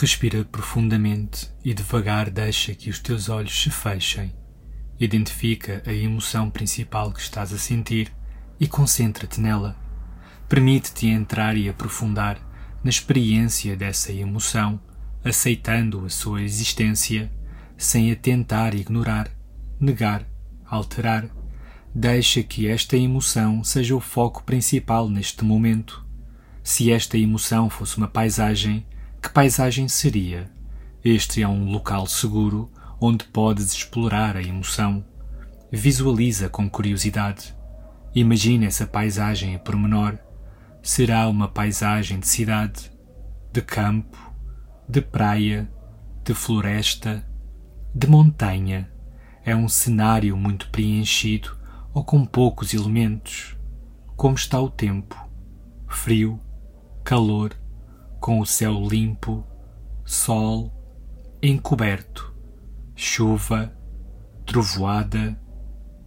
Respira profundamente e devagar deixa que os teus olhos se fechem. Identifica a emoção principal que estás a sentir e concentra-te nela. Permite-te entrar e aprofundar na experiência dessa emoção, aceitando a sua existência, sem a tentar ignorar, negar, alterar. Deixa que esta emoção seja o foco principal neste momento. Se esta emoção fosse uma paisagem, que paisagem seria? Este é um local seguro onde podes explorar a emoção. Visualiza com curiosidade. Imagina essa paisagem a pormenor. Será uma paisagem de cidade, de campo, de praia, de floresta, de montanha. É um cenário muito preenchido ou com poucos elementos. Como está o tempo? Frio, calor, com o céu limpo, sol, encoberto, chuva, trovoada,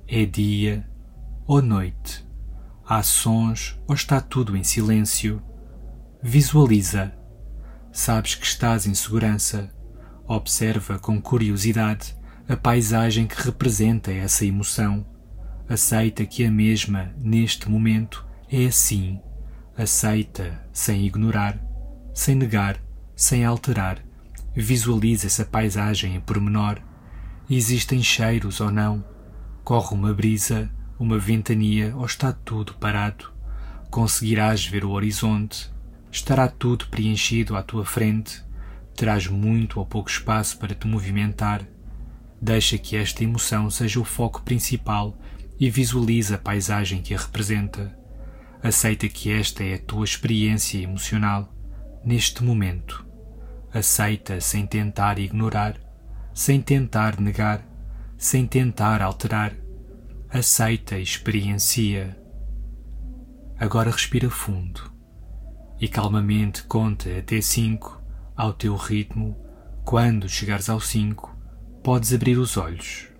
é dia ou noite, há sons ou está tudo em silêncio. Visualiza. Sabes que estás em segurança. Observa com curiosidade a paisagem que representa essa emoção. Aceita que a mesma, neste momento, é assim. Aceita sem ignorar sem negar, sem alterar, visualiza essa paisagem em pormenor. Existem cheiros ou não? Corre uma brisa, uma ventania ou está tudo parado? Conseguirás ver o horizonte? Estará tudo preenchido à tua frente? Terás muito ou pouco espaço para te movimentar? Deixa que esta emoção seja o foco principal e visualiza a paisagem que a representa. Aceita que esta é a tua experiência emocional neste momento. Aceita sem tentar ignorar, sem tentar negar, sem tentar alterar. Aceita e experiencia. Agora respira fundo e calmamente conta até cinco ao teu ritmo. Quando chegares ao cinco, podes abrir os olhos.